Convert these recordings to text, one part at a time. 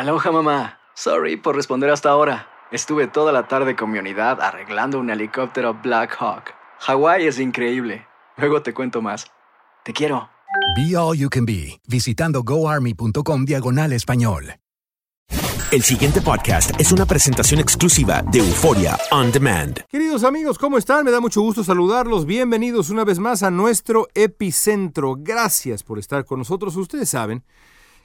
Aloha mamá. Sorry por responder hasta ahora. Estuve toda la tarde con mi unidad arreglando un helicóptero Black Hawk. Hawái es increíble. Luego te cuento más. Te quiero. Be All You Can Be, visitando goarmy.com diagonal español. El siguiente podcast es una presentación exclusiva de Euforia On Demand. Queridos amigos, ¿cómo están? Me da mucho gusto saludarlos. Bienvenidos una vez más a nuestro epicentro. Gracias por estar con nosotros. Ustedes saben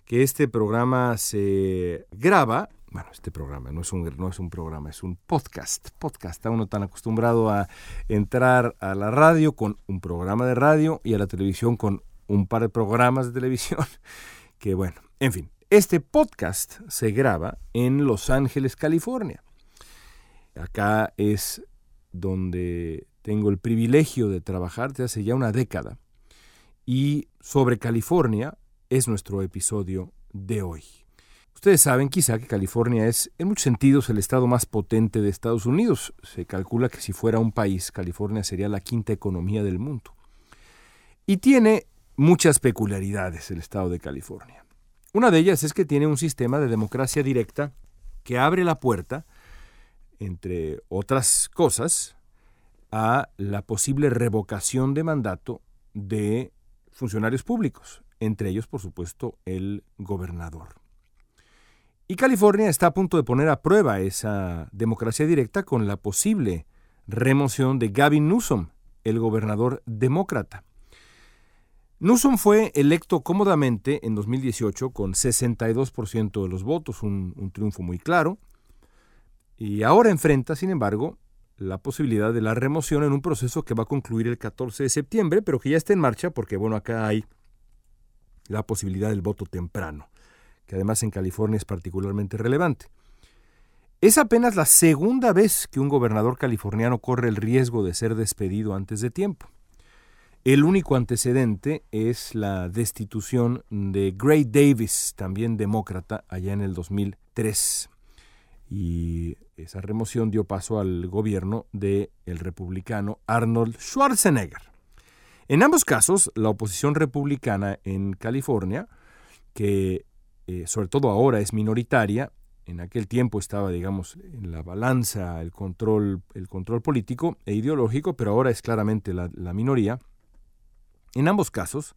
que este programa se graba. Bueno, este programa no es un, no es un programa, es un podcast. Podcast. Está uno tan acostumbrado a entrar a la radio con un programa de radio y a la televisión con un par de programas de televisión. Que bueno, en fin, este podcast se graba en Los Ángeles, California. Acá es donde tengo el privilegio de trabajar desde hace ya una década. Y sobre California es nuestro episodio de hoy. Ustedes saben quizá que California es en muchos sentidos el estado más potente de Estados Unidos. Se calcula que si fuera un país, California sería la quinta economía del mundo. Y tiene muchas peculiaridades el estado de California. Una de ellas es que tiene un sistema de democracia directa que abre la puerta, entre otras cosas, a la posible revocación de mandato de funcionarios públicos, entre ellos, por supuesto, el gobernador. Y California está a punto de poner a prueba esa democracia directa con la posible remoción de Gavin Newsom, el gobernador demócrata. Newsom fue electo cómodamente en 2018 con 62% de los votos, un, un, triunfo muy claro, y ahora enfrenta, sin embargo, la posibilidad de la remoción en un proceso que va a concluir el 14 de septiembre, pero que ya está en marcha porque, bueno, acá hay la posibilidad del voto temprano, que además en California es particularmente relevante. Es apenas la segunda vez que un gobernador californiano corre el riesgo de ser despedido antes de tiempo. El único antecedente es la destitución de Gray Davis, también demócrata, allá en el 2003. Y esa remoción dio paso al gobierno del el republicano Arnold Schwarzenegger. En ambos casos, la oposición republicana en California, que eh, sobre todo ahora es minoritaria, en aquel tiempo estaba, digamos, en la balanza el control, el control político e ideológico, pero ahora es claramente la, la minoría, en ambos casos,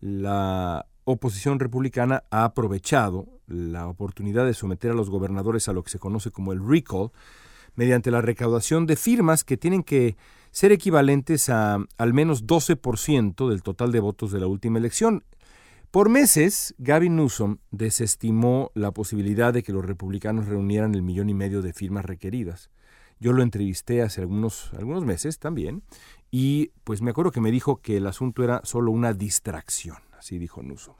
la oposición republicana ha aprovechado la oportunidad de someter a los gobernadores a lo que se conoce como el recall, mediante la recaudación de firmas que tienen que ser equivalentes a al menos 12% del total de votos de la última elección. Por meses, Gavin Newsom desestimó la posibilidad de que los republicanos reunieran el millón y medio de firmas requeridas. Yo lo entrevisté hace algunos, algunos meses también y pues me acuerdo que me dijo que el asunto era solo una distracción, así dijo Newsom.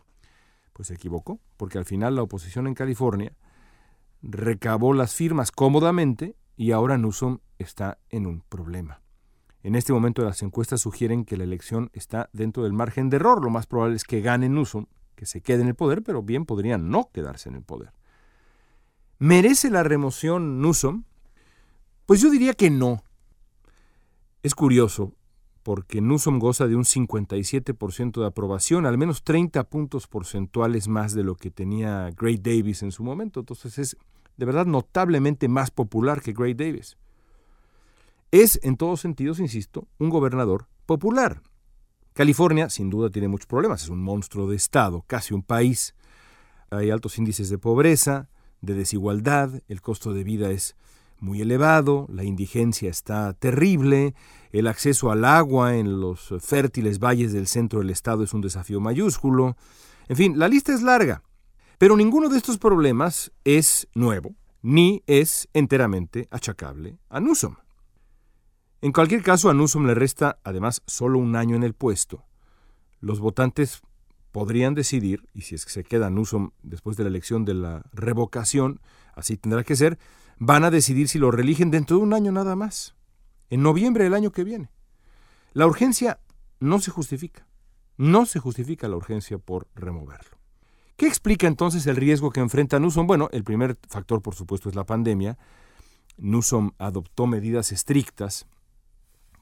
Pues se equivocó, porque al final la oposición en California recabó las firmas cómodamente y ahora Newsom está en un problema. En este momento las encuestas sugieren que la elección está dentro del margen de error. Lo más probable es que gane Newsom, que se quede en el poder, pero bien podría no quedarse en el poder. ¿Merece la remoción Newsom? Pues yo diría que no. Es curioso, porque Newsom goza de un 57% de aprobación, al menos 30 puntos porcentuales más de lo que tenía Gray Davis en su momento. Entonces es de verdad notablemente más popular que Gray Davis. Es, en todos sentidos, insisto, un gobernador popular. California, sin duda, tiene muchos problemas. Es un monstruo de Estado, casi un país. Hay altos índices de pobreza, de desigualdad, el costo de vida es muy elevado, la indigencia está terrible, el acceso al agua en los fértiles valles del centro del estado es un desafío mayúsculo. En fin, la lista es larga. Pero ninguno de estos problemas es nuevo, ni es enteramente achacable a Newsom. En cualquier caso, a Newsom le resta además solo un año en el puesto. Los votantes podrían decidir, y si es que se queda Newsom después de la elección de la revocación, así tendrá que ser, van a decidir si lo religen dentro de un año nada más, en noviembre del año que viene. La urgencia no se justifica, no se justifica la urgencia por removerlo. ¿Qué explica entonces el riesgo que enfrenta Newsom? Bueno, el primer factor, por supuesto, es la pandemia. Newsom adoptó medidas estrictas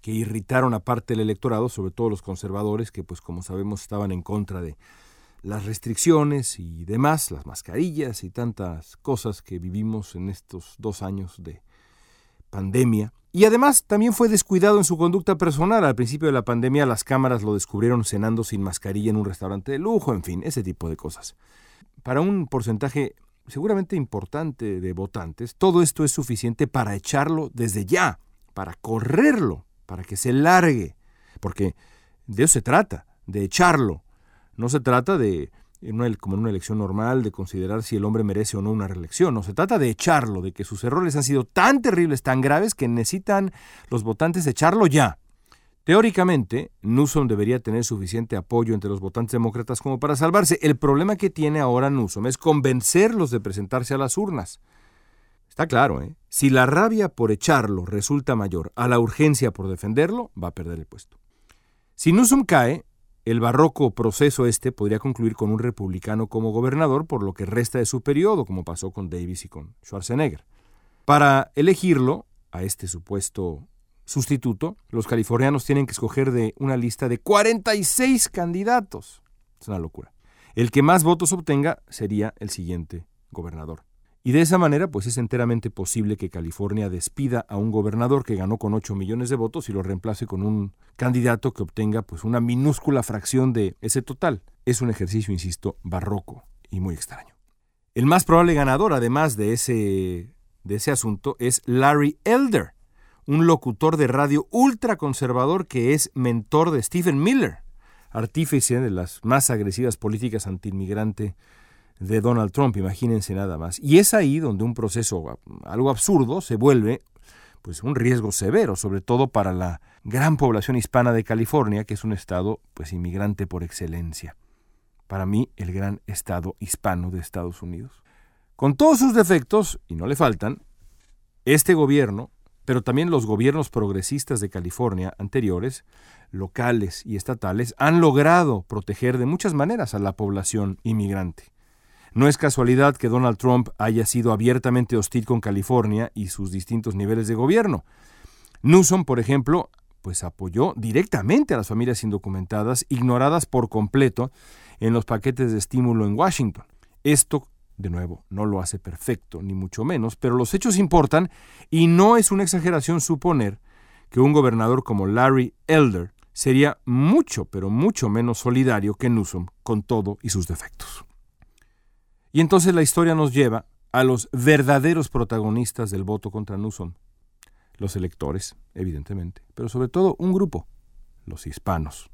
que irritaron a parte electorado, sobre todo los conservadores, que, pues como sabemos, estaban en contra de, las restricciones y demás, las mascarillas y tantas cosas que vivimos en estos dos años de pandemia. Y además también fue descuidado en su conducta personal. Al principio de la pandemia las cámaras lo descubrieron cenando sin mascarilla en un restaurante de lujo, en fin, ese tipo de cosas. Para un porcentaje seguramente importante de votantes, todo esto es suficiente para echarlo desde ya, para correrlo, para que se largue, porque de eso se trata, de echarlo. No se trata de, como en una elección normal, de considerar si el hombre merece o no una reelección. No se trata de echarlo, de que sus errores han sido tan terribles, tan graves, que necesitan los votantes echarlo ya. Teóricamente, Newsom debería tener suficiente apoyo entre los votantes demócratas como para salvarse. El problema que tiene ahora Newsom es convencerlos de presentarse a las urnas. Está claro, ¿eh? Si la rabia por echarlo resulta mayor a la urgencia por defenderlo, va a perder el puesto. Si Newsom cae, el barroco proceso este podría concluir con un republicano como gobernador por lo que resta de su periodo, como pasó con Davis y con Schwarzenegger. Para elegirlo, a este supuesto sustituto, los californianos tienen que escoger de una lista de 46 candidatos. Es una locura. El que más votos obtenga sería el siguiente gobernador. Y de esa manera, pues es enteramente posible que California despida a un gobernador que ganó con 8 millones de votos y lo reemplace con un candidato que obtenga pues una minúscula fracción de ese total. Es un ejercicio, insisto, barroco y muy extraño. El más probable ganador, además de ese, de ese asunto, es Larry Elder, un locutor de radio ultraconservador que es mentor de Stephen Miller, artífice de las más agresivas políticas antiinmigrante de Donald Trump, imagínense nada más. Y es ahí donde un proceso algo absurdo se vuelve pues un riesgo severo, sobre todo para la gran población hispana de California, que es un estado pues inmigrante por excelencia. Para mí, el gran estado hispano de Estados Unidos. Con todos sus defectos, y no le faltan, este gobierno pero también los gobiernos progresistas de California anteriores, locales y estatales, han logrado proteger de muchas maneras a la población inmigrante. No es casualidad que Donald Trump haya sido abiertamente hostil con California y sus distintos niveles de gobierno. Newsom, por ejemplo, pues apoyó directamente a las familias indocumentadas, ignoradas por completo en los paquetes de estímulo en Washington. Esto de nuevo, no lo hace perfecto, ni mucho menos, pero los hechos importan y no es una exageración suponer que un gobernador como Larry Elder sería mucho, pero mucho menos solidario que Newsom con todo y sus defectos. Y entonces la historia nos lleva a los verdaderos protagonistas del voto contra Newsom. Los electores, evidentemente, pero sobre todo un grupo, los hispanos.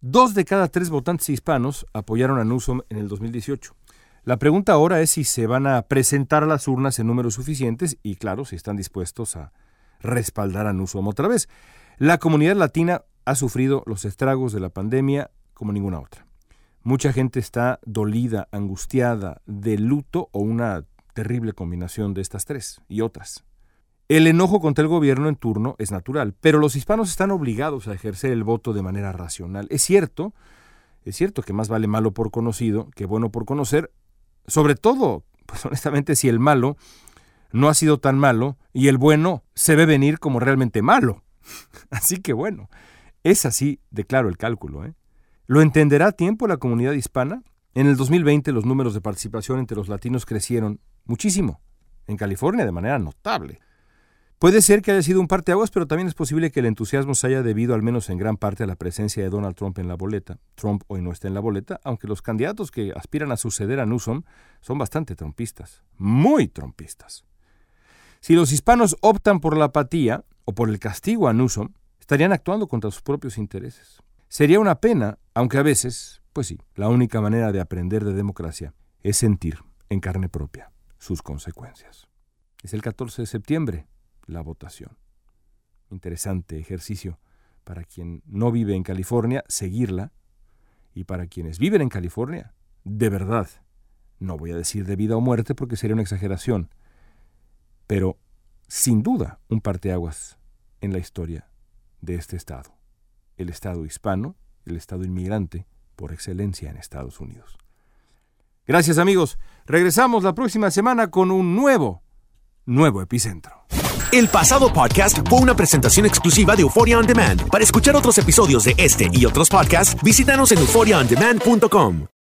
Dos de cada tres votantes hispanos apoyaron a Newsom en el 2018. La pregunta ahora es si se van a presentar a las urnas en números suficientes y, claro, si están dispuestos a respaldar a Newsom otra vez. La comunidad latina ha sufrido los estragos de la pandemia como ninguna otra. Mucha gente está dolida, angustiada, de luto o una terrible combinación de estas tres y otras. El enojo contra el gobierno en turno es natural, pero los hispanos están obligados a ejercer el voto de manera racional. Es cierto, es cierto que más vale malo por conocido que bueno por conocer, sobre todo, pues honestamente, si el malo no ha sido tan malo y el bueno se ve venir como realmente malo. Así que bueno, es así de claro el cálculo. ¿eh? ¿Lo entenderá a tiempo la comunidad hispana? En el 2020 los números de participación entre los latinos crecieron muchísimo. En California de manera notable. Puede ser que haya sido un parteaguas, pero también es posible que el entusiasmo se haya debido al menos en gran parte a la presencia de Donald Trump en la boleta. Trump hoy no está en la boleta, aunque los candidatos que aspiran a suceder a Newsom son bastante trumpistas, muy trumpistas. Si los hispanos optan por la apatía o por el castigo a Newsom, estarían actuando contra sus propios intereses. Sería una pena, aunque a veces, pues sí, la única manera de aprender de democracia es sentir en carne propia sus consecuencias. Es el 14 de septiembre, la votación. Interesante ejercicio para quien no vive en California, seguirla, y para quienes viven en California, de verdad, no voy a decir de vida o muerte porque sería una exageración, pero sin duda un parteaguas en la historia de este Estado, el Estado hispano, el Estado inmigrante por excelencia en Estados Unidos. Gracias amigos, regresamos la próxima semana con un nuevo, nuevo epicentro. El pasado podcast fue una presentación exclusiva de Euphoria On Demand. Para escuchar otros episodios de este y otros podcasts, visítanos en euphoriaondemand.com.